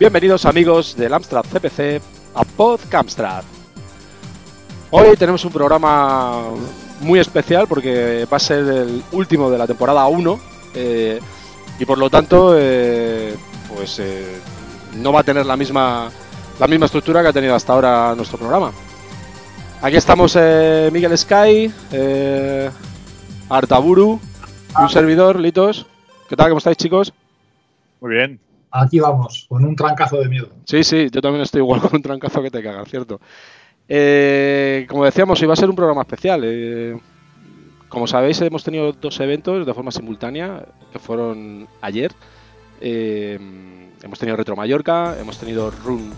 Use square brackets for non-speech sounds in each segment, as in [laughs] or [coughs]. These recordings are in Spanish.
Bienvenidos amigos del Amstrad CPC a Podcamstrad. Hoy tenemos un programa muy especial porque va a ser el último de la temporada 1 eh, y por lo tanto eh, pues eh, no va a tener la misma la misma estructura que ha tenido hasta ahora nuestro programa. Aquí estamos Miguel Sky, Artaburu, un servidor, Litos. ¿Qué tal? ¿Cómo estáis chicos? Muy bien. Aquí vamos, con un trancazo de miedo. Sí, sí, yo también estoy igual [laughs] con un trancazo que te cagas, ¿cierto? Eh, como decíamos, iba a ser un programa especial. Eh, como sabéis, hemos tenido dos eventos de forma simultánea, que fueron ayer. Eh, hemos tenido Retro Mallorca, hemos tenido Run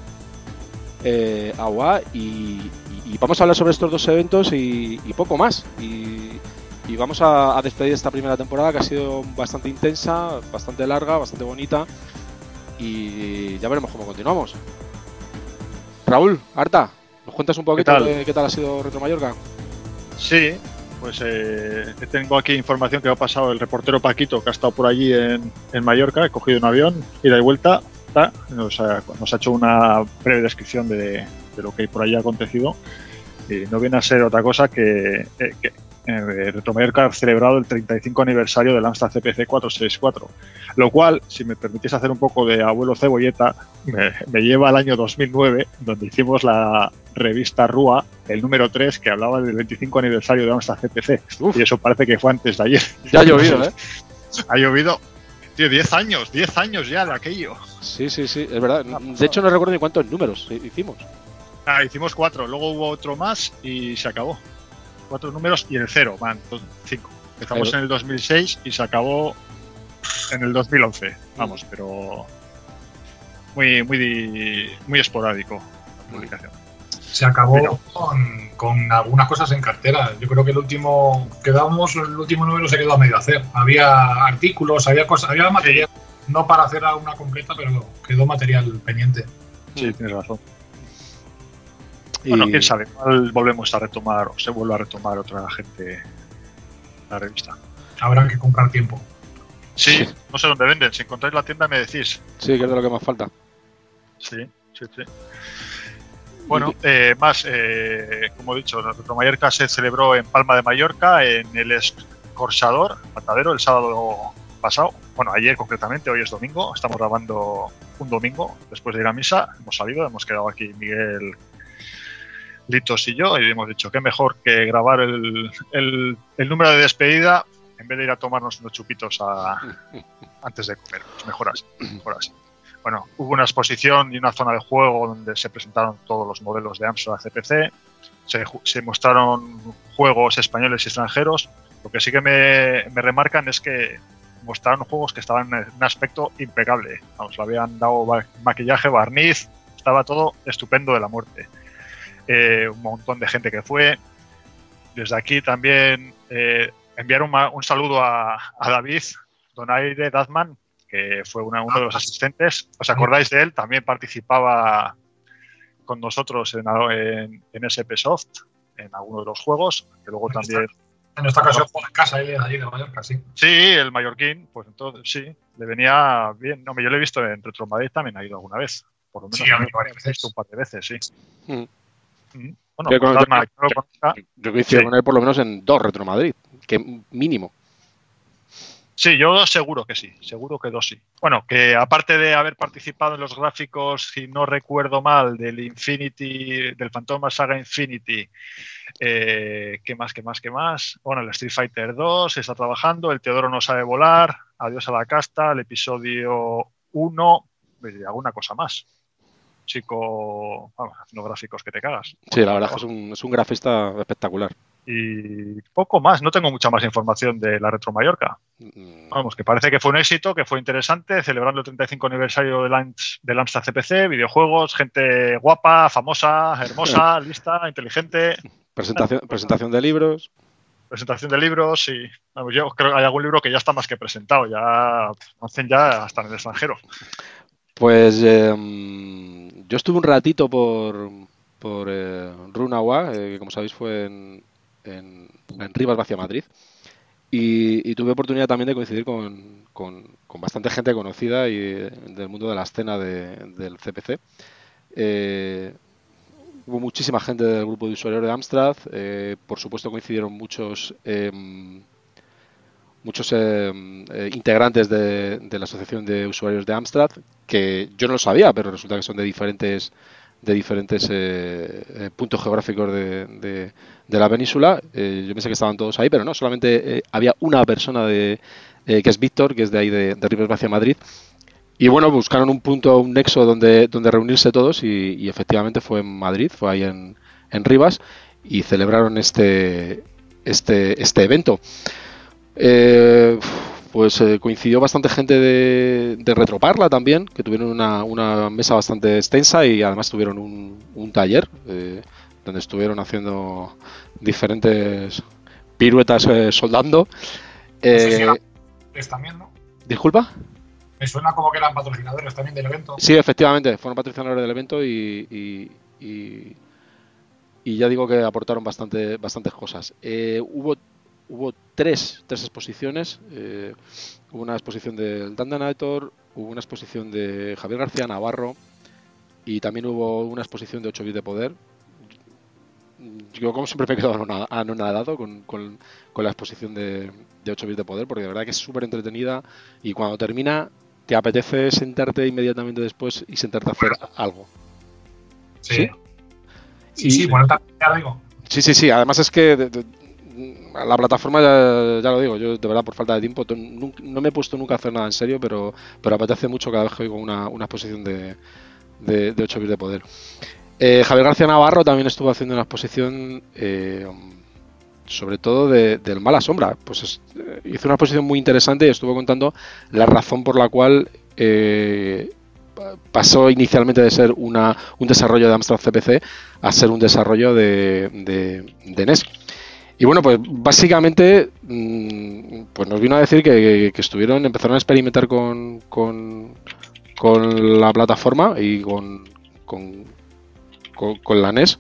Agua y, vamos a hablar sobre estos dos eventos y, poco más. Y, vamos a despedir esta primera temporada que ha sido bastante intensa, bastante larga, bastante bonita y ya veremos cómo continuamos. Raúl, Arta, ¿nos cuentas un poquito ¿Qué qué tal ha sido Retro Mallorca? Sí, pues eh, tengo aquí información que ha pasado el reportero Paquito, que ha estado por allí en, Mallorca, he cogido un avión, ida y vuelta, nos, ha, hecho una breve descripción de, lo que por allí ha acontecido. Y no viene a ser otra cosa que, eh, que, eh, Retromayorca ha celebrado el 35 aniversario del Amstrad CPC 464, lo cual, si me permitís hacer un poco de abuelo cebolleta, me, lleva al año 2009, donde hicimos la revista RUA, el número 3, que hablaba del 25 aniversario del Amstrad CPC. Y eso parece que fue antes de ayer. Ya ha llovido, [laughs] ¿eh? ha llovido. Tío, 10 años, 10 años ya de aquello. Sí, sí, sí, es verdad. De hecho, no recuerdo ni cuántos números hicimos. Ah, hicimos cuatro, luego hubo otro más y se acabó cuatro números y el cero, van, cinco. Empezamos en el 2006 y se acabó en el 2011, vamos, pero muy, muy, muy esporádico la publicación. Se acabó con, algunas cosas en cartera. Yo creo que el último, quedamos, el último número se quedó a medio hacer. Había artículos, había cosas, había material, no para hacer una completa, pero quedó material pendiente. Sí, tienes razón. Bueno, quién sabe, volvemos a retomar o se vuelve a retomar otra gente la revista. Habrá que comprar tiempo. Sí, no sé dónde venden. Si encontráis la tienda me decís. Sí, que es de lo que más falta. Sí, sí, sí. Bueno, eh, más, eh, como he dicho, Retro Mallorca se celebró en Palma de Mallorca, en el Escorchador, Matadero, el sábado pasado. Bueno, ayer concretamente, hoy es domingo. Estamos grabando un domingo después de ir a misa. Hemos salido, hemos quedado aquí Miguel Litos y yo, y hemos dicho que mejor que grabar el, el, número de despedida en vez de ir a tomarnos unos chupitos [laughs] antes de comer. Pues mejor así, mejor así. Bueno, hubo una exposición y una zona de juego donde se presentaron todos los modelos de Amstrad CPC, se, se mostraron juegos españoles y extranjeros. Lo que sí que me, me remarcan es que mostraron juegos que estaban en un aspecto impecable. Vamos, le habían dado maquillaje, barniz, estaba todo estupendo de la muerte. Eh, un montón de gente que fue. Desde aquí también eh, enviar un, saludo a, David Donaire Dazman, que fue uno de los asistentes. ¿Os acordáis de él? También participaba con nosotros en, en, en SP Soft, en alguno de los juegos, que luego también... En esta ocasión fue en casa de allí de Mallorca, sí. Sí, el mallorquín, pues entonces sí, le venía bien. No, yo lo he visto en Retro Madrid, también ha ido alguna vez. Por lo menos sí, a mí varias veces. un par de veces, sí. Mm. Bueno, yo, con, coincido con él por lo menos en dos Retro Madrid, que mínimo. Sí, yo seguro que sí, seguro que dos sí. Bueno, que aparte de haber participado en los gráficos, si no recuerdo mal, del Infinity, del Phantom Saga Infinity, eh, ¿qué más, qué más, qué más? Bueno, el Street Fighter 2 está trabajando, el Teodoro no sabe volar, Adiós a la casta, el episodio 1, alguna cosa más chico, vamos, haciendo gráficos que te cagas. Sí, la verdad es que es un, es un grafista espectacular. Y poco más, no tengo mucha más información de la Retro Mallorca. Mm. Vamos, que parece que fue un éxito, que fue interesante, celebrando el 35 aniversario del, Amstrad CPC, videojuegos, gente guapa, famosa, hermosa, [laughs] lista, inteligente. Presentación, presentación de libros. Presentación de libros, y yo creo que hay algún libro que ya está más que presentado, ya hacen ya hasta en el extranjero. Pues em, yo estuve un ratito por, por eh, Runagua, eh, que como sabéis fue en, en, Rivas, hacia Madrid. y, tuve oportunidad también de coincidir con, con, bastante gente conocida y del mundo de la escena del CPC. Eh, hubo muchísima gente del grupo de usuarios de Amstrad, eh, por supuesto coincidieron muchos em, muchos em, eh, integrantes de, la asociación de usuarios de Amstrad que yo no lo sabía, pero resulta que son de diferentes de diferentes eh, puntos geográficos de, la península. yo pensé que estaban todos ahí, pero no, solamente había una persona de, que es Víctor, que es de ahí de, de hacia Madrid, y bueno, buscaron un punto, un nexo donde, donde reunirse todos y, efectivamente fue en Madrid, fue ahí en, en Rivas y celebraron este, este, este evento. Eh, pues eh, coincidió bastante gente de, de, Retroparla también, que tuvieron una, una, mesa bastante extensa y además tuvieron un, un taller eh, donde estuvieron haciendo diferentes piruetas soldando. también, ¿no? Disculpa. Me suena como que eran patrocinadores también del evento. Sí, efectivamente, fueron patrocinadores del evento y, y, ya digo que aportaron bastante, bastantes cosas. Eh, hubo hubo tres, tres exposiciones. Eh, hubo una exposición del Dandanator, hubo una exposición de Javier García Navarro y también hubo una exposición de 8 bits de poder. Yo como siempre me he quedado anonadado con, con, con la exposición de, de 8 bits de poder porque de verdad que es súper entretenida y cuando termina te apetece sentarte inmediatamente después y sentarte a hacer algo. Sí. Sí, sí, bueno, ya digo. Sí, sí, sí. Además es que la plataforma, ya, lo digo, yo de verdad por falta de tiempo no, me he puesto nunca a hacer nada en serio, pero, pero apetece mucho cada vez que oigo una, una exposición de, de, 8 bits de poder. Eh, Javier García Navarro también estuvo haciendo una exposición eh, sobre todo del Mala Sombra. Pues eh, hizo una exposición muy interesante y estuvo contando la razón por la cual pasó inicialmente de ser una, un desarrollo de Amstrad CPC a ser un desarrollo de, de, NES. Y bueno, pues básicamente mm, pues nos vino a decir que, estuvieron, empezaron a experimentar con, con, la plataforma y con, con, con la NES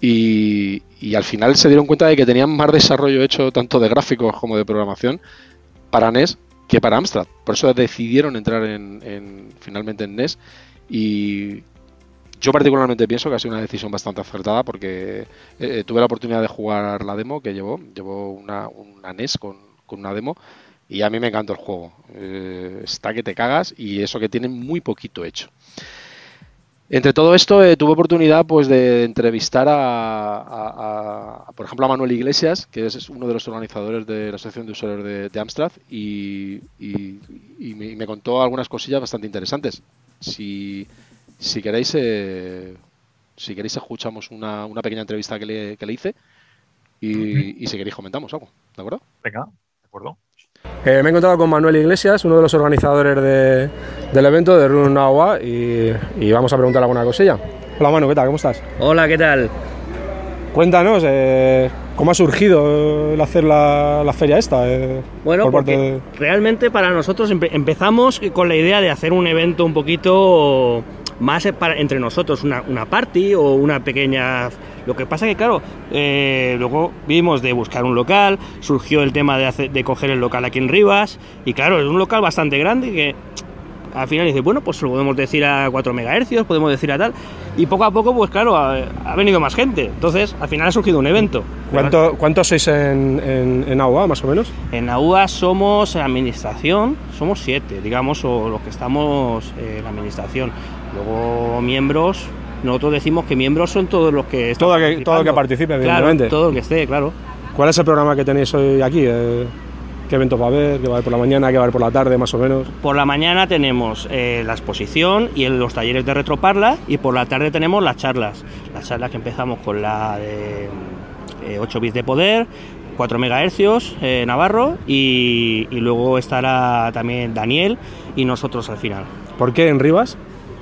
y, al final se dieron cuenta de que tenían más desarrollo hecho tanto de gráficos como de programación para NES que para Amstrad. Por eso decidieron entrar en, finalmente en NES y yo particularmente pienso que ha sido una decisión bastante acertada porque eh, eh, tuve la oportunidad de jugar la demo que llevó, llevó una, NES con, una demo y a mí me encantó el juego. Eh, está que te cagas y eso que tiene muy poquito hecho. Entre todo esto, tuve oportunidad pues, de entrevistar a, por ejemplo, a Manuel Iglesias, que es uno de los organizadores de la Asociación de Usuarios de, Amstrad, y, me, contó algunas cosillas bastante interesantes. Si, queréis, eh, si queréis escuchamos una, pequeña entrevista que le, que le hice y, si queréis comentamos algo, ¿de acuerdo? Venga, de acuerdo. Eh, me he encontrado con Manuel Iglesias, uno de los organizadores del evento de Run Agua y, vamos a preguntar alguna cosilla. Hola Manu, ¿qué tal? ¿Cómo estás? Hola, ¿qué tal? Cuéntanos, eh, ¿cómo ha surgido el hacer la, feria esta? Eh, bueno, porque realmente para nosotros empezamos con la idea de hacer un evento un poquito más entre nosotros, una, una party o una pequeña lo que pasa que, claro, eh, luego vimos de buscar un local, surgió el tema de, de coger el local aquí en Rivas, y claro, es un local bastante grande que al final dice, bueno, pues lo podemos decir a 4 MHz, podemos decir a tal, y poco a poco, pues claro, ha, venido más gente. Entonces, al final ha surgido un evento. ¿Cuánto, ¿Cuántos sois en, en, AUA, más o menos? En AUA somos administración, somos siete, digamos, o los que estamos en la administración. Luego miembros, nosotros decimos que miembros son todos los que todo que todo el que participe evidentemente todo el que esté claro ¿cuál es el programa que tenéis hoy aquí? Eh, ¿Qué eventos va a haber? ¿Qué va a haber por la mañana? ¿Qué va a haber por la tarde más o menos? Por la mañana tenemos eh, la exposición y los talleres de Retroparla y por la tarde tenemos las charlas. Las charlas que empezamos con la de 8 eh, bits de poder, 4 megahercios Navarro y, y luego estará también Daniel y nosotros al final. ¿Por qué en Rivas?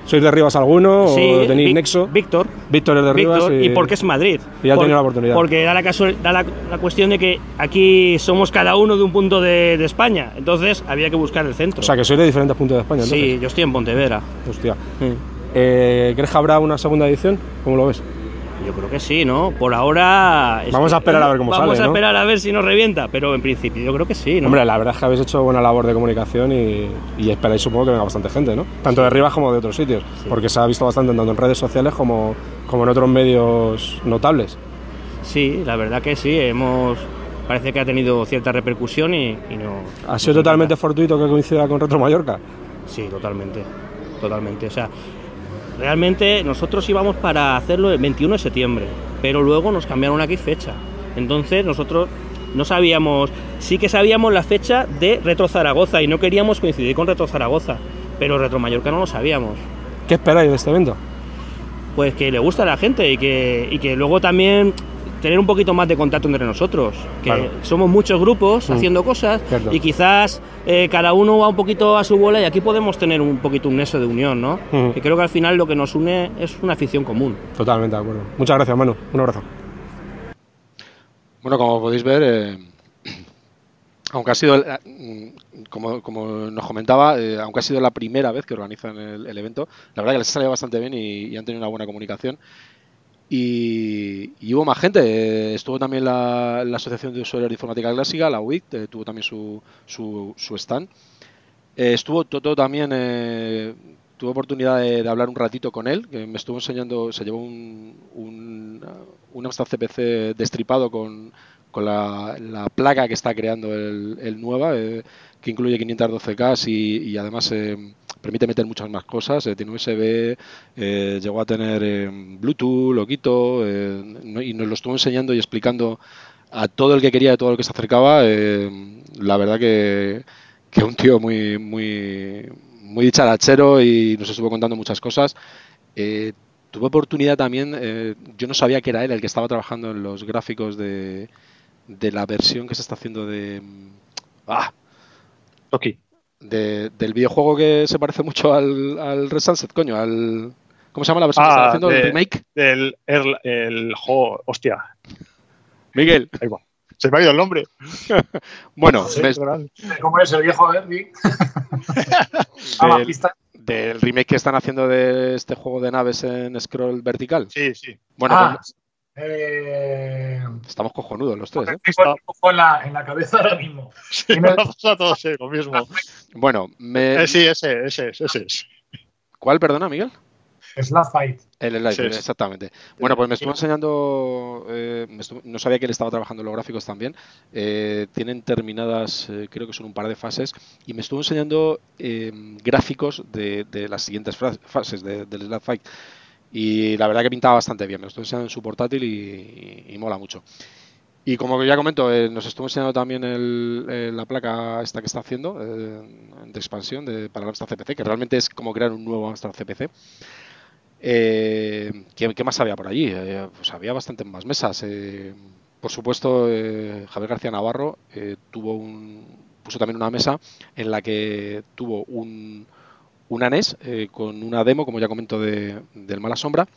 ¿Sois de Rivas alguno o tenéis Nexo? Víctor. Víctor es de Rivas. y, y porque es Madrid. Y ya ha tenido la oportunidad. Porque da, la, da la, cuestión de que aquí somos cada uno de un punto de, España. Entonces había que buscar el centro. O sea, que sois de diferentes puntos de España. Sí, yo estoy en Pontevedra. Hostia. Eh, ¿Crees que habrá una segunda edición? ¿Cómo lo ves? Yo creo que sí, ¿no? Por ahora. Vamos a esperar a ver cómo Vamos sale, a ¿no? esperar a ver si nos revienta, pero en principio yo creo que sí, ¿no? Hombre, la verdad es que habéis hecho buena labor de comunicación y, y esperáis supongo que venga bastante gente, ¿no? Tanto de Rivas como de otros sitios, porque se ha visto bastante tanto en redes sociales como, como en otros medios notables. Sí, la verdad que sí, hemos. Parece que ha tenido cierta repercusión y, y no. ¿Ha sido totalmente fortuito que coincida con Retro Mallorca? Sí, totalmente. Totalmente. O sea, realmente nosotros íbamos para hacerlo el 21 de septiembre, pero luego nos cambiaron aquí fecha. Entonces nosotros no sabíamos, sí que sabíamos la fecha de Retro Zaragoza y no queríamos coincidir con Retro Zaragoza, pero Retro Mallorca no lo sabíamos. ¿Qué esperáis de este evento? Pues que le gusta a la gente y que, y que luego también tener un poquito más de contacto entre nosotros, que Claro. somos muchos grupos Mm. haciendo cosas Cierto. y quizás eh, cada uno va un poquito a su bola y aquí podemos tener un poquito un nexo de unión, ¿no? Mm. Que creo que al final lo que nos une es una afición común. Totalmente de acuerdo. Muchas gracias, Manu. Un abrazo. Bueno, como podéis ver, eh, [clears throat] aunque ha sido, el- eh, como, como nos comentaba, eh, aunque ha sido la primera vez que organizan el, el evento, la verdad que les ha salido bastante bien y, y han tenido una buena comunicación. Y, y hubo más gente. eh, estuvo también la, Asociación de Usuarios de Informática Clásica, la UIC, eh, tuvo también su, su, su stand. Eh, estuvo Toto también, eh, tuve oportunidad de, de hablar un ratito con él, que me estuvo enseñando, se llevó un, un, un Amstrad CPC destripado con, con la, la placa que está creando el, el Nueva, eh, que incluye 512K y, además eh, permite meter muchas más cosas. eh, tiene USB, eh, llegó a tener eh, Bluetooth, loquito, eh, no- y nos lo estuvo enseñando y explicando a todo el que quería, a todo el que se acercaba. la verdad que, que un tío muy, muy, muy dicharachero y nos estuvo contando muchas cosas. Tuve oportunidad también, eh, yo no sabía que era él el que estaba trabajando en los gráficos de, de la versión que se está haciendo de... Ah, Toki. de- del videojuego que se parece mucho al, al Red Sunset, coño, al... ¿Cómo se llama la versión que Ah, están haciendo? ¿El de- remake? Del el, el juego. Hostia, Miguel. ahí va. Se me ha ido el nombre. [laughs] Bueno, Sí, ves, ¿Cómo es el viejo Derby? A la del, pista. del remake que están haciendo de este juego de naves en scroll vertical. Sí, sí. Bueno, Ah, pues eh, estamos cojonudos los tres, ¿eh? dibujo en la, en la cabeza ahora mismo. Sí, [laughs] me [laughs] ha pasado a todos eh, lo mismo. Bueno, me... Eh, sí, ese, ese, es, ese es. ¿cuál, perdona, Miguel? Slap Fight. El Sí, sí. exactamente. Bueno, pues me estuvo enseñando, eh, me estuvo- no sabía que él estaba trabajando en los gráficos también. Eh, tienen terminadas, eh, creo que son un par de fases, y me estuvo enseñando eh, gráficos de, de las siguientes fases de- del Slap Fight. Y la verdad que pintaba bastante bien, me lo estuvo enseñando en su portátil y, mola mucho. Y como ya comento, eh, nos estuvo enseñando también el- eh, la placa esta que está haciendo eh, de expansión de, para el Amstrad CPC, que realmente es como crear un nuevo Amstrad CPC. Eh, ¿qué, qué más había por allí? Eh, pues había bastantes más mesas. por supuesto, Javier García Navarro tuvo un, puso también una mesa en la que tuvo un, un ANES eh, con una demo, como ya comento, de, del Mala Sombra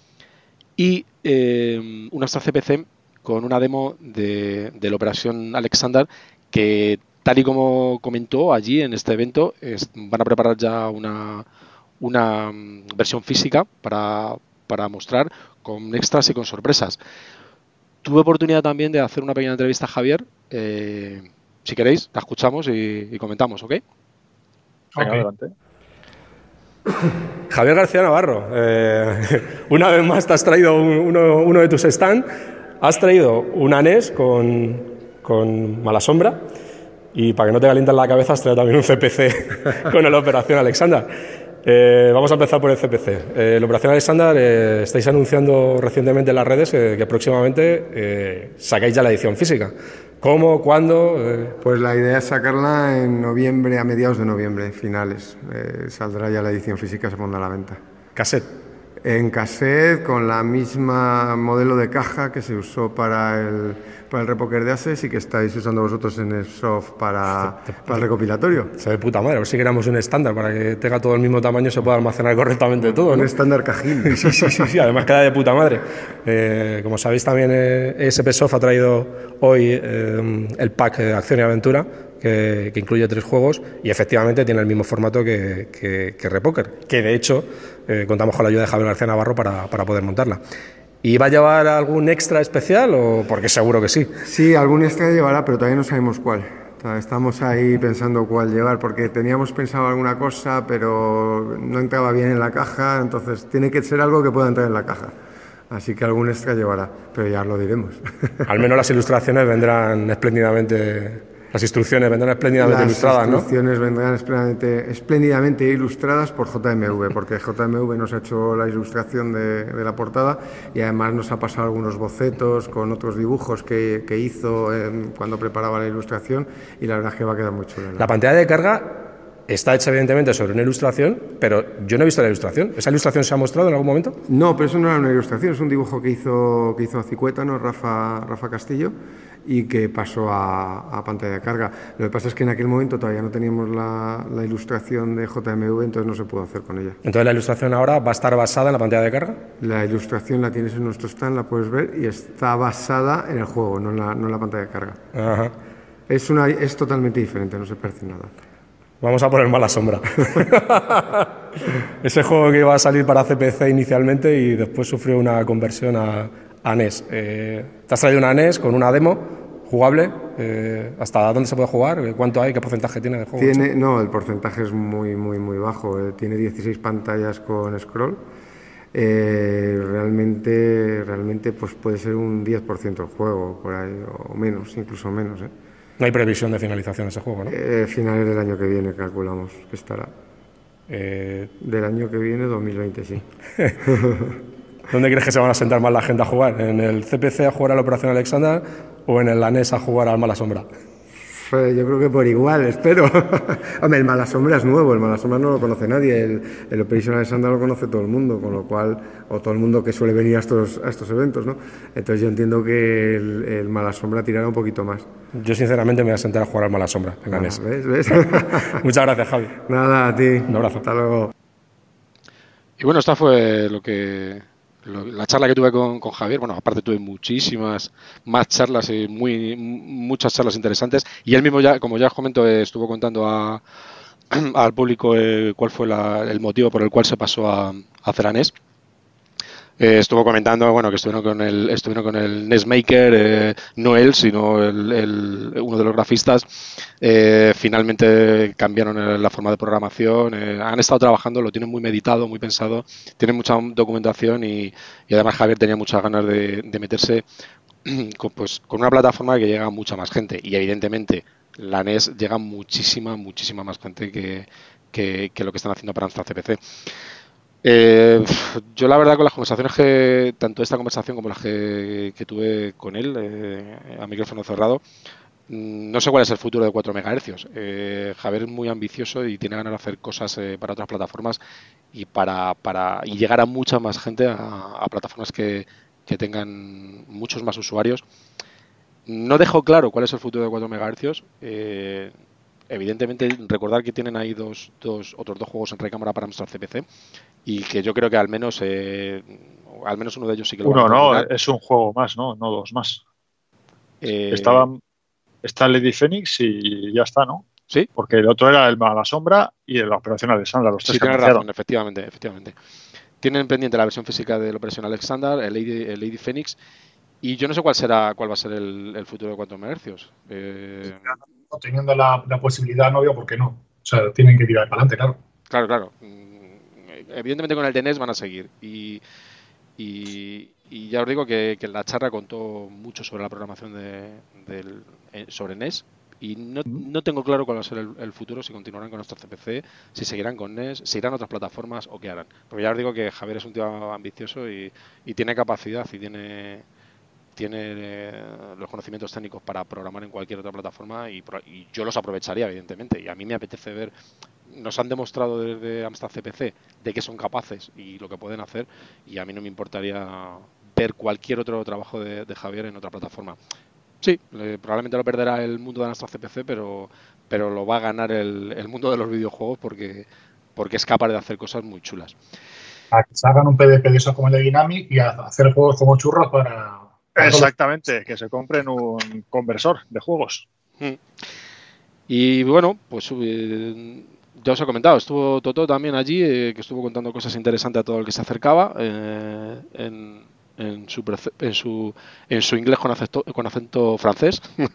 y eh, un Astra CPC con una demo de, de la operación Alexander que tal y como comentó allí en este evento es- van a preparar ya una, una mm, versión física para, para mostrar con extras y con sorpresas. Tuve oportunidad también de hacer una pequeña entrevista a Javier. eh, si queréis, la escuchamos y, y comentamos, ¿ok? Venga, Ok. adelante. [coughs] Javier García Navarro, eh, [laughs] una vez más te has traído un- uno, uno de tus stands, has traído un anés con, con mala sombra y para que no te calienten la cabeza has traído también un CPC [laughs] con la Operación Alexander. Eh, vamos a empezar por el CPC. Eh, la Operación Alexander eh, estáis anunciando recientemente en las redes eh, que próximamente eh, sacáis ya la edición física. ¿Cómo? ¿Cuándo? Eh, Pues la idea es sacarla en noviembre, a mediados de noviembre, finales. Eh, saldrá ya la edición física, se pondrá a la venta. cassette. En cassette, con la misma modelo de caja que se usó para el, para el repoker de Ases y que estáis usando vosotros en el soft para, para el recopilatorio. Se ve puta madre, a ver si queramos un estándar para que tenga todo el mismo tamaño y se pueda almacenar correctamente todo. Un ¿no? estándar cajín. [laughs] Sí, sí, sí, sí, además queda de puta madre. Eh, como sabéis también eh, ESP Soft ha traído hoy eh, el pack de Acción y Aventura que, que incluye tres juegos y efectivamente tiene el mismo formato que, que, que Repoker, que de hecho eh, contamos con la ayuda de Javier García Navarro para, para poder montarla. ¿Y va a llevar algún extra especial o porque seguro que sí? Sí, algún extra llevará, pero todavía no sabemos cuál. Estamos ahí pensando cuál llevar, porque teníamos pensado alguna cosa, pero no entraba bien en la caja, entonces tiene que ser algo que pueda entrar en la caja. Así que algún extra llevará, pero ya lo diremos. Al menos las ilustraciones vendrán [laughs] espléndidamente las instrucciones vendrán espléndidamente ilustradas, ¿no? Las instrucciones vendrán espléndidamente, espléndidamente, ilustradas por JMV, porque JMV nos ha hecho la ilustración de, la portada y además nos ha pasado algunos bocetos con otros dibujos que, que hizo cuando preparaba la ilustración y la verdad es que va a quedar muy chula. La pantalla de carga está hecha evidentemente sobre una ilustración, pero yo no he visto la ilustración. ¿Esa ilustración se ha mostrado en algún momento? No, pero eso no era una ilustración, es un dibujo que hizo, que hizo Acicueta, ¿no? Rafa, Rafa Castillo y que pasó a, pantalla de carga. Lo que pasa es que en aquel momento todavía no teníamos la, ilustración de JMV, entonces no se pudo hacer con ella. Entonces la ilustración ahora va a estar basada en la pantalla de carga. La ilustración la tienes en nuestro stand, la puedes ver y está basada en el juego, no en la, no en la pantalla de carga. Es, una, es totalmente diferente, no se parece nada. Vamos a poner mala sombra. [laughs] Ese juego que iba a salir para CPC inicialmente y después sufrió una conversión a, a NES. Eh, te has traído una NES con una demo jugable. Eh, ¿Hasta dónde se puede jugar? ¿Cuánto hay? ¿Qué porcentaje tiene de juego? Tiene, no, el porcentaje es muy, muy, muy bajo. Eh, tiene 16 pantallas con scroll. realmente, realmente pues puede ser un 10% el juego, por ahí, o menos, incluso menos. No hay previsión de finalización de ese juego, ¿no? finales del año que viene calculamos que estará. del año que viene, 2020, sí. [laughs] ¿Dónde crees que se van a sentar más la gente a jugar? ¿En el CPC a jugar a la Operación Alexander o en el ANES a jugar al Mala Sombra? yo creo que por igual, espero. [laughs] Hombre, el Mala Sombra es nuevo, el Mala Sombra no lo conoce nadie, el, el Operation Alexander lo conoce todo el mundo, con lo cual, o todo el mundo que suele venir a estos, a estos eventos, ¿no? Entonces yo entiendo que el, el Mala Sombra tirará un poquito más. Yo sinceramente me voy a sentar a jugar al Mala Sombra en ANES. Ah, ¿Ves? ¿Ves? [laughs] Muchas gracias, Javi. Nada, a ti. Un abrazo. Hasta luego. Y bueno, esta fue lo que la charla que tuve con, Javier, bueno, aparte tuve muchísimas más charlas y muy muchas charlas interesantes. Y él mismo ya, como ya os comento, estuvo contando [clears throat] al público eh, cuál fue el motivo por el cual se pasó a, a Ceranés eh, estuvo comentando bueno que estuvieron con el estuvieron con el Nesmaker eh, no él sino el, uno de los grafistas. Eh, finalmente cambiaron la forma de programación han estado trabajando lo tienen muy meditado muy pensado tienen mucha documentación y, además Javier tenía muchas ganas de, meterse [clears throat] con, pues con una plataforma que llega a mucha más gente. Y evidentemente la NES llega muchísima muchísima más gente que, lo que están haciendo para nuestra CPC eh, yo la verdad con las conversaciones que, tanto esta conversación como las que, tuve con él eh, a micrófono cerrado, mm, no sé cuál es el futuro de 4 MHz. Eh, Javier es muy ambicioso y tiene ganas de hacer cosas eh, para otras plataformas y para, para y llegar a mucha más gente, a, plataformas que, que, tengan muchos más usuarios. No dejo claro cuál es el futuro de 4 MHz. Eh, evidentemente recordar que tienen ahí dos, dos, otros dos juegos en recámara para nuestro CPC y que yo creo que al menos eh, al menos uno de ellos sí que lo uno no es un juego más no no dos más. Eh, estaban está Lady Phoenix y ya está no sí. Porque el otro era el La Sombra y la Operación Alexander los tres sí tienes razón efectivamente efectivamente. Tienen pendiente la versión física de la Operación Alexander el Lady, el Lady Phoenix y yo no sé cuál será cuál va a ser el, futuro de 4 MHz. Eh, teniendo la, posibilidad, no veo por qué no. O sea, tienen que tirar para adelante, claro. Claro, claro. Mm, evidentemente con el de NES van a seguir. Y, ya os digo que, la charla contó mucho sobre la programación de, del, eh, sobre NES. Y no, tengo claro cuál va a ser el, futuro, si continuarán con nuestro CPC, si seguirán con NES, si irán a otras plataformas o qué harán. Porque ya os digo que Javier es un tío ambicioso y, y tiene capacidad y tiene tiene eh, los conocimientos técnicos para programar en cualquier otra plataforma y, yo los aprovecharía, evidentemente. Y a mí me apetece ver, nos han demostrado desde Amstrad CPC de que son capaces y lo que pueden hacer, y a mí no me importaría ver cualquier otro trabajo de, Javier en otra plataforma. Sí, probablemente lo perderá el mundo de Amstrad CPC, pero, pero lo va a ganar el, mundo de los videojuegos porque, porque es capaz de hacer cosas muy chulas. A que se hagan un PDP de eso como el de Dynamic y a hacer juegos como churros para Exactamente, que se compren un conversor de juegos. Hmm. Y bueno, pues eh, ya os he comentado, estuvo Toto también allí, eh, que estuvo contando cosas interesantes a todo el que se acercaba eh, en, en su, en su, en su inglés con acento, con acento francés. [laughs]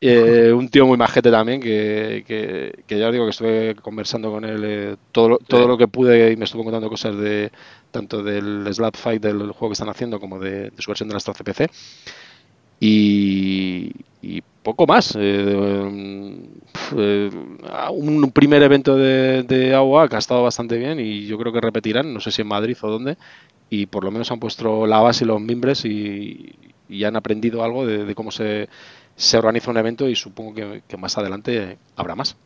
Eh, un tío muy majete también, que, que, ya os digo que estuve conversando con él eh, todo, todo lo que pude y me estuvo contando cosas de tanto del Slap Fight del juego que están haciendo como de, su versión de la CPC. Y, y poco más. Eh, un primer evento de, de AOA que ha estado bastante bien y yo creo que repetirán, no sé si en Madrid o dónde, y por lo menos han puesto la base y los mimbres y, han aprendido algo de, cómo se, se, organiza un evento y supongo que, más adelante habrá más.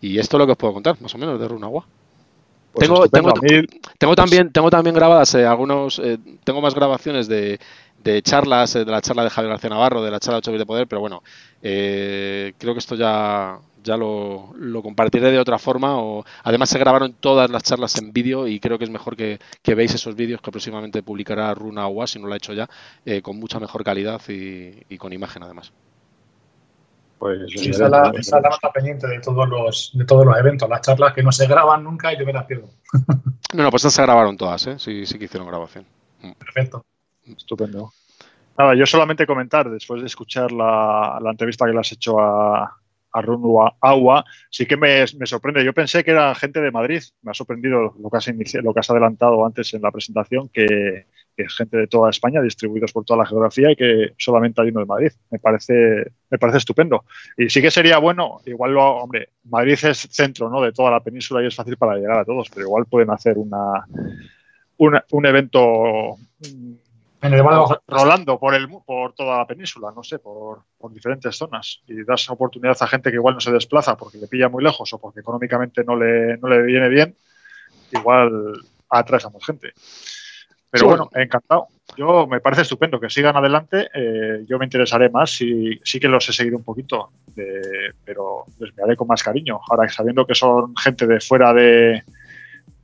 Y esto es lo que os puedo contar, más o menos, de Runagua. Pues tengo, tengo, tengo, también, tengo también grabadas eh, algunos, eh, tengo más grabaciones de, de charlas, eh, de la charla de Javier García Navarro, de la charla de 8 de poder, pero bueno, creo que esto ya, ya lo, compartiré de otra forma. O, además se grabaron todas las charlas en vídeo y creo que es mejor que, veáis esos vídeos que próximamente publicará Runa Owa, si no lo ha hecho ya, eh, con mucha mejor calidad y, con imagen además. Pues esa, la, nota pendiente de todos los de todos los eventos, las charlas que no se graban nunca y yo me las pierdo. no, no, pues se grabaron todas, ¿eh? sí, sí que hicieron grabación. Mm. Perfecto. Estupendo. Nada, yo solamente comentar, después de escuchar la, la entrevista que le has hecho a Agua, sí que me, sorprende. Yo pensé que era gente de Madrid. Me ha sorprendido lo que has, lo que has adelantado antes en la presentación, que, es gente de toda España, distribuidos por toda la geografía y que solamente hay uno de Madrid. Me parece, me parece estupendo. Y sí que sería bueno, igual lo, hombre, Madrid es centro ¿no? de toda la península y es fácil para llegar a todos, pero igual pueden hacer una, un evento rolando por, el, por toda la península, no sé, por, diferentes zonas y das oportunidad a gente que igual no se desplaza porque le pilla muy lejos o porque económicamente no le, no le viene bien, igual atraes a más gente. Pero bueno, encantado. Yo me parece estupendo que sigan adelante. Eh, yo me interesaré más. Sí, sí que los he seguido un poquito, pero les miraré con más cariño. Ahora, sabiendo que son gente de fuera de,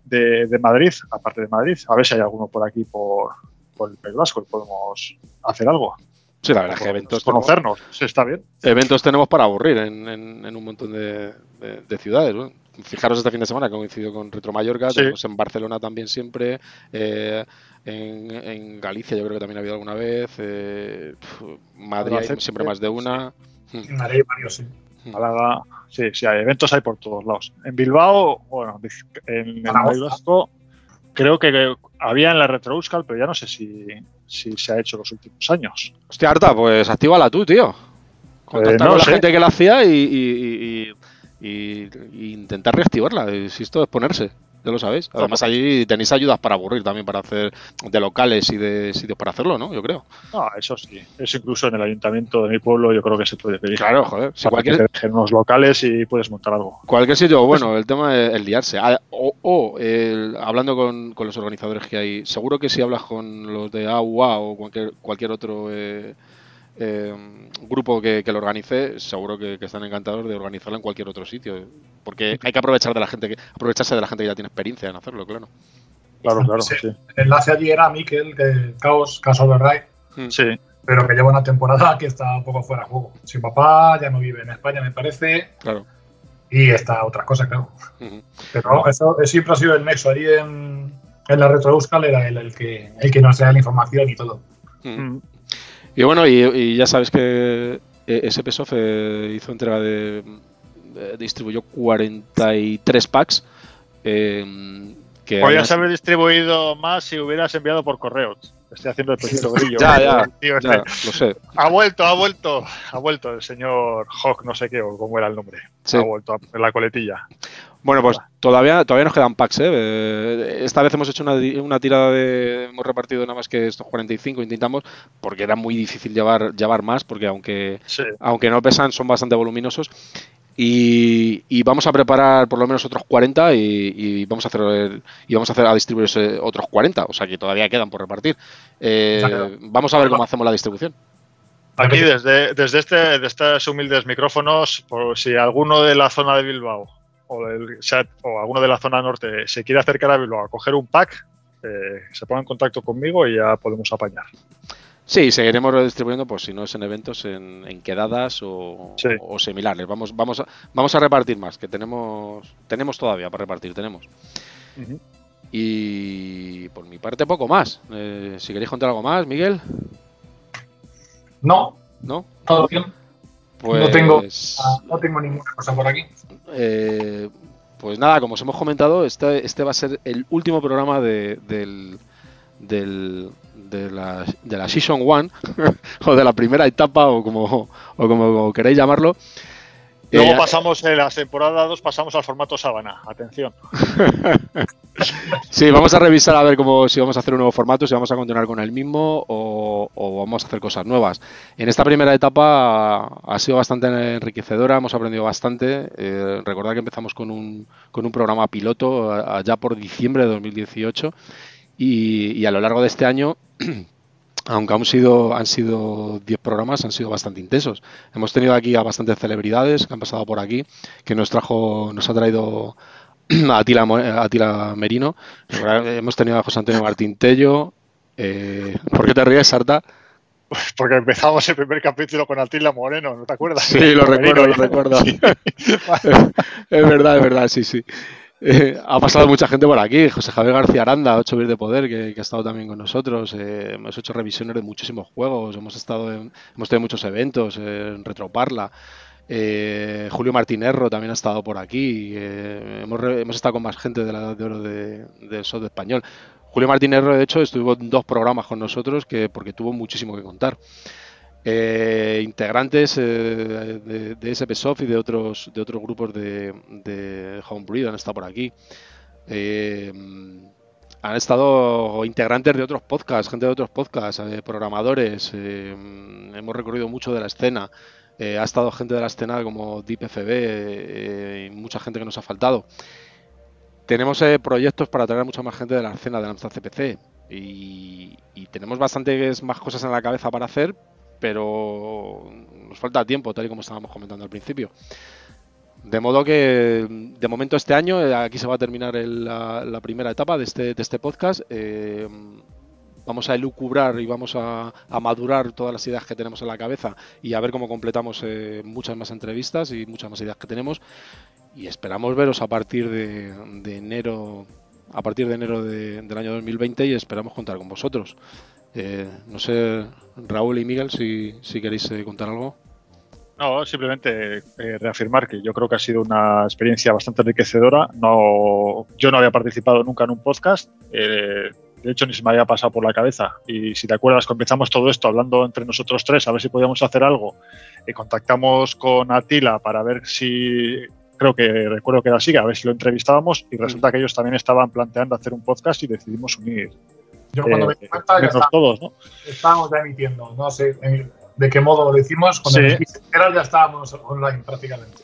de, de Madrid, aparte de Madrid, a ver si hay alguno por aquí por, por el País Vasco y podemos hacer algo. Sí, la verdad es que eventos. Conocernos, sí, está bien. Eventos tenemos para aburrir en, en, un montón de, ciudades. Fijaros este fin de semana que coincidido con Retro Mallorca, tenemos en Barcelona también siempre, eh, en, Galicia yo creo que también ha habido alguna vez, eh, Madrid siempre más de una. En Madrid varios, sí. Málaga, sí, sí, hay eventos hay por todos lados. En Bilbao, bueno, en el País Vasco creo que había en la Retro pero ya no sé si, se ha hecho los últimos años. Hostia, Arta, pues actívala tú, tío. Contactar eh, con la gente que la hacía y, intentar reactivarla. Si esto es ponerse ya lo sabéis. Además, allí tenéis ayudas para aburrir también, para hacer de locales y de sitios para hacerlo, ¿no? Yo creo. No, eso sí. Eso incluso en el ayuntamiento de mi pueblo yo creo que se puede pedir. Claro, joder. Si cualquier... En unos locales y puedes montar algo. Cualquier sitio, bueno, el tema es el liarse. Ah, o, hablando con, los organizadores que hay, seguro que si hablas con los de AUA o cualquier, cualquier otro... Eh, eh, grupo que, lo organice, seguro que, están encantados de organizarlo en cualquier otro sitio. Porque hay que aprovechar de la gente que, aprovecharse de la gente que ya tiene experiencia en hacerlo, claro. Claro, claro. El enlace allí era Miquel, que Chaos, Caso Override. Hmm. Sí. Pero que lleva una temporada que está un poco fuera de juego. Su papá ya no vive en España, me parece. Claro. Y está otra cosa, claro. Pero eso, siempre ha sido el nexo. Allí en, la Retro Euskal era el, que, el que nos trae la información y todo. Y bueno, y, ya sabes que eh, SPSoft eh, hizo entrega de, distribuyó 43 packs. Eh, que Podrías haber distribuido más si hubieras enviado por correo. Estoy haciendo el poquito brillo. [laughs] ya, ya, [laughs] ya, lo sé. Ha vuelto, ha vuelto, ha vuelto el señor Hawk, no sé qué, o cómo era el nombre. Ha vuelto en la coletilla. Bueno, pues todavía, todavía nos quedan packs. ¿eh? ¿eh? Esta vez hemos hecho una, una, tirada de. Hemos repartido nada más que estos 45, intentamos, porque era muy difícil llevar, llevar más, porque aunque, aunque no pesan, son bastante voluminosos. Y, vamos a preparar por lo menos otros 40 y, vamos a hacer y vamos a hacer a distribuir otros 40, o sea que todavía quedan por repartir. Eh, vamos a ver cómo hacemos la distribución. Aquí desde, desde este, de estos humildes micrófonos, por si alguno de la zona de Bilbao o, del, o alguno de la zona norte se quiere acercar a Bilbao a coger un pack, eh, se ponga en contacto conmigo y ya podemos apañar. Sí, seguiremos redistribuyendo, pues si no es en eventos, en, quedadas o, similares. Vamos, vamos, a, vamos a repartir más, que tenemos, tenemos todavía para repartir, tenemos. Y por mi parte poco más. Eh, si queréis contar algo más, Miguel. No, ¿No? todo bien. Pues, No, tengo, ah, no tengo ninguna cosa por aquí. Eh, pues nada, como os hemos comentado, este, este va a ser el último programa de, del, del- de, la, de la Season 1, [laughs] o de la primera etapa, o como, o como queréis llamarlo. Luego Eh, pasamos en la temporada 2, pasamos al formato sábana. Atención. [laughs] Sí, vamos a revisar a ver cómo si vamos a hacer un nuevo formato, si vamos a continuar con el mismo o, vamos a hacer cosas nuevas. En esta primera etapa ha sido bastante enriquecedora, hemos aprendido bastante. Eh, recordad que empezamos con un, con un programa piloto allá por diciembre de 2018 y, y a lo largo de este año, [clears throat] aunque han sido, han sido 10 programas, han sido bastante intensos. Hemos tenido aquí a bastantes celebridades que han pasado por aquí, que nos trajo, nos ha traído a [clears throat] Atila, Mo- a Atila Merino. Hemos tenido a José Antonio Martín Tello. Eh, ¿Por qué te ríes, Sarta? Porque empezamos el primer capítulo con Atila Moreno, ¿no te acuerdas? Sí, lo recuerdo, lo recuerdo. Sí. [laughs] es verdad, es verdad, sí, sí. Eh, ha pasado mucha gente por aquí. José Javier García Aranda, 8 bits de poder, que, que ha estado también con nosotros. Eh, hemos hecho revisiones de muchísimos juegos. Hemos estado en, hemos tenido muchos eventos eh, en Retroparla. Eh, Julio Martinerro también ha estado por aquí. eh, hemos, estado con más gente de la Edad de Oro de, del software español. Julio Martinerro, de hecho, estuvo en dos programas con nosotros que, porque tuvo muchísimo que contar. Eh, integrantes eh, de, de SP Soft y de otros, de otros grupos de, de Homebrew han estado por aquí. Han estado integrantes de otros podcasts, gente de otros podcasts, programadores. hemos recorrido mucho de la escena. Eh, ha estado gente de la escena como DeepFB eh, y mucha gente que nos ha faltado. Tenemos eh, proyectos para traer a mucha más gente de la escena de Amstrad CPC y, tenemos bastantes más cosas en la cabeza para hacer, pero nos falta tiempo, tal y como estábamos comentando al principio. De modo que, de momento, este año, eh, aquí se va a terminar la, la primera etapa de este, de este podcast. Eh, vamos a elucubrar y vamos a, a madurar todas las ideas que tenemos en la cabeza y a ver cómo completamos eh, muchas más entrevistas y muchas más ideas que tenemos. Y esperamos veros a partir de, de enero, a partir de enero de- del año 2020 y esperamos contar con vosotros. Eh, no sé, Raúl y Miguel, si, si queréis eh, contar algo. No, simplemente eh, reafirmar que yo creo que ha sido una experiencia bastante enriquecedora. No, yo no había participado nunca en un podcast. Eh, de hecho, ni se me había pasado por la cabeza. Y si te acuerdas, cuando empezamos todo esto hablando entre nosotros tres, a ver si podíamos hacer algo. Y contactamos con Atila para ver si. Creo que recuerdo que era así, a ver si lo entrevistábamos. Y resulta que ellos también estaban planteando hacer un podcast y decidimos unir. Yo cuando me eh, di cuenta ya está- todos, ¿no? estábamos ya emitiendo. No sé eh, de qué modo lo hicimos. Cuando Sí. me era, ya estábamos online prácticamente.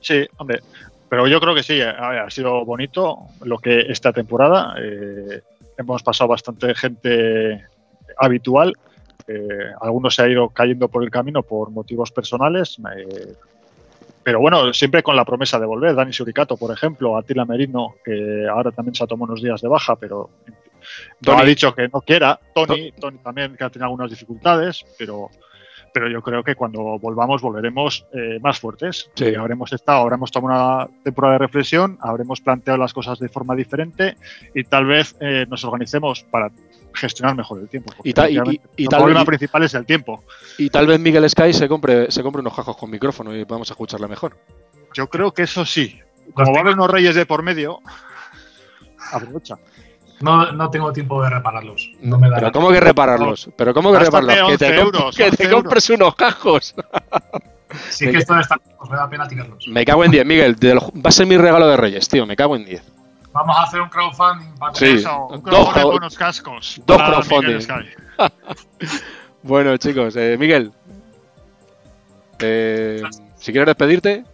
Sí, hombre, pero yo creo que sí, a ver, ha sido bonito lo que esta temporada. eh, hemos pasado bastante gente habitual. eh, algunos se ha ido cayendo por el camino por motivos personales. eh, pero bueno, siempre con la promesa de volver. Dani Suricato, por ejemplo, Atila Merino, que ahora también se ha tomado unos días de baja, pero no ha dicho que no quiera. Tony, Tony también, que ha tenido algunas dificultades, pero, pero yo creo que cuando volvamos, volveremos eh, más fuertes. Sí. Habremos estado, habremos tomado una temporada de reflexión, habremos planteado las cosas de forma diferente y tal vez eh, nos organicemos para gestionar mejor el tiempo. Y ta- y- efectivamente y- y el tal problema vez- principal es el tiempo. Y tal vez Miguel Sky se compre, se compre unos jajos con micrófono y podamos escucharle mejor. Yo creo que eso sí. Como va a haber unos reyes de por medio, aprovecha. No, no tengo tiempo de repararlos. No me da Pero ¿cómo que repararlos? Pero ¿cómo que repararlos? Que te, 11 comp- euros, que te 11 euros. compres unos jajos. Sí [laughs] que esto está, pues me da pena tirarlos. Me cago en 10, Miguel. lo va a ser mi regalo de Reyes, tío. Me cago en 10. Vamos a hacer un crowdfunding para Sí. Eso, un Dos crowdfunding crowd- con unos cascos. dos crowdfunding. [laughs] Bueno, chicos, eh, Miguel. eh, si quieres despedirte,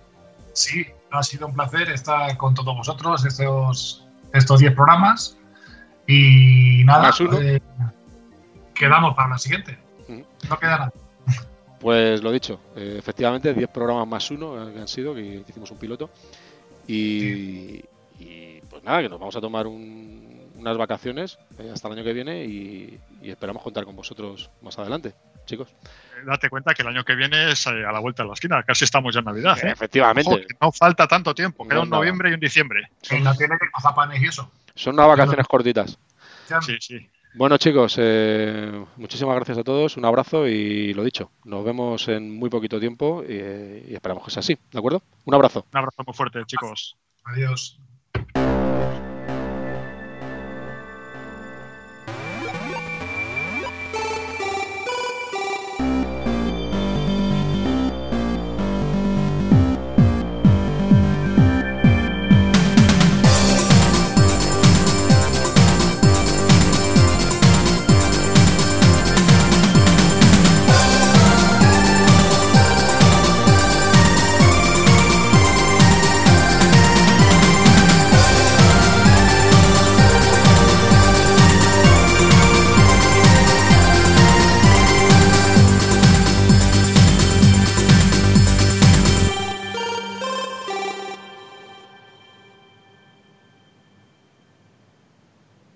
Sí, ha sido un placer estar con todos vosotros estos estos 10 programas. Y nada, Más uno. eh, quedamos para la siguiente. Ujú. No queda nada. pues lo dicho. eh, efectivamente, 10 programas más uno que han sido, que hicimos un piloto. Y, y, pues nada, que nos vamos a tomar un- unas vacaciones eh, hasta el año que viene y, y esperamos contar con vosotros más adelante, chicos. Eh, date cuenta que el año que viene es eh, a la vuelta de la esquina, casi estamos ya en Navidad. ¿eh? Efectivamente. No falta tanto tiempo, queda un noviembre y un diciembre. No tiene que. Son unas vacaciones cortitas. Sí, sí. Bueno chicos, muchísimas gracias a todos, un abrazo y lo dicho, nos vemos en muy poquito tiempo y, y esperamos que sea así, ¿de acuerdo? Un abrazo. Un abrazo muy fuerte chicos. Adiós.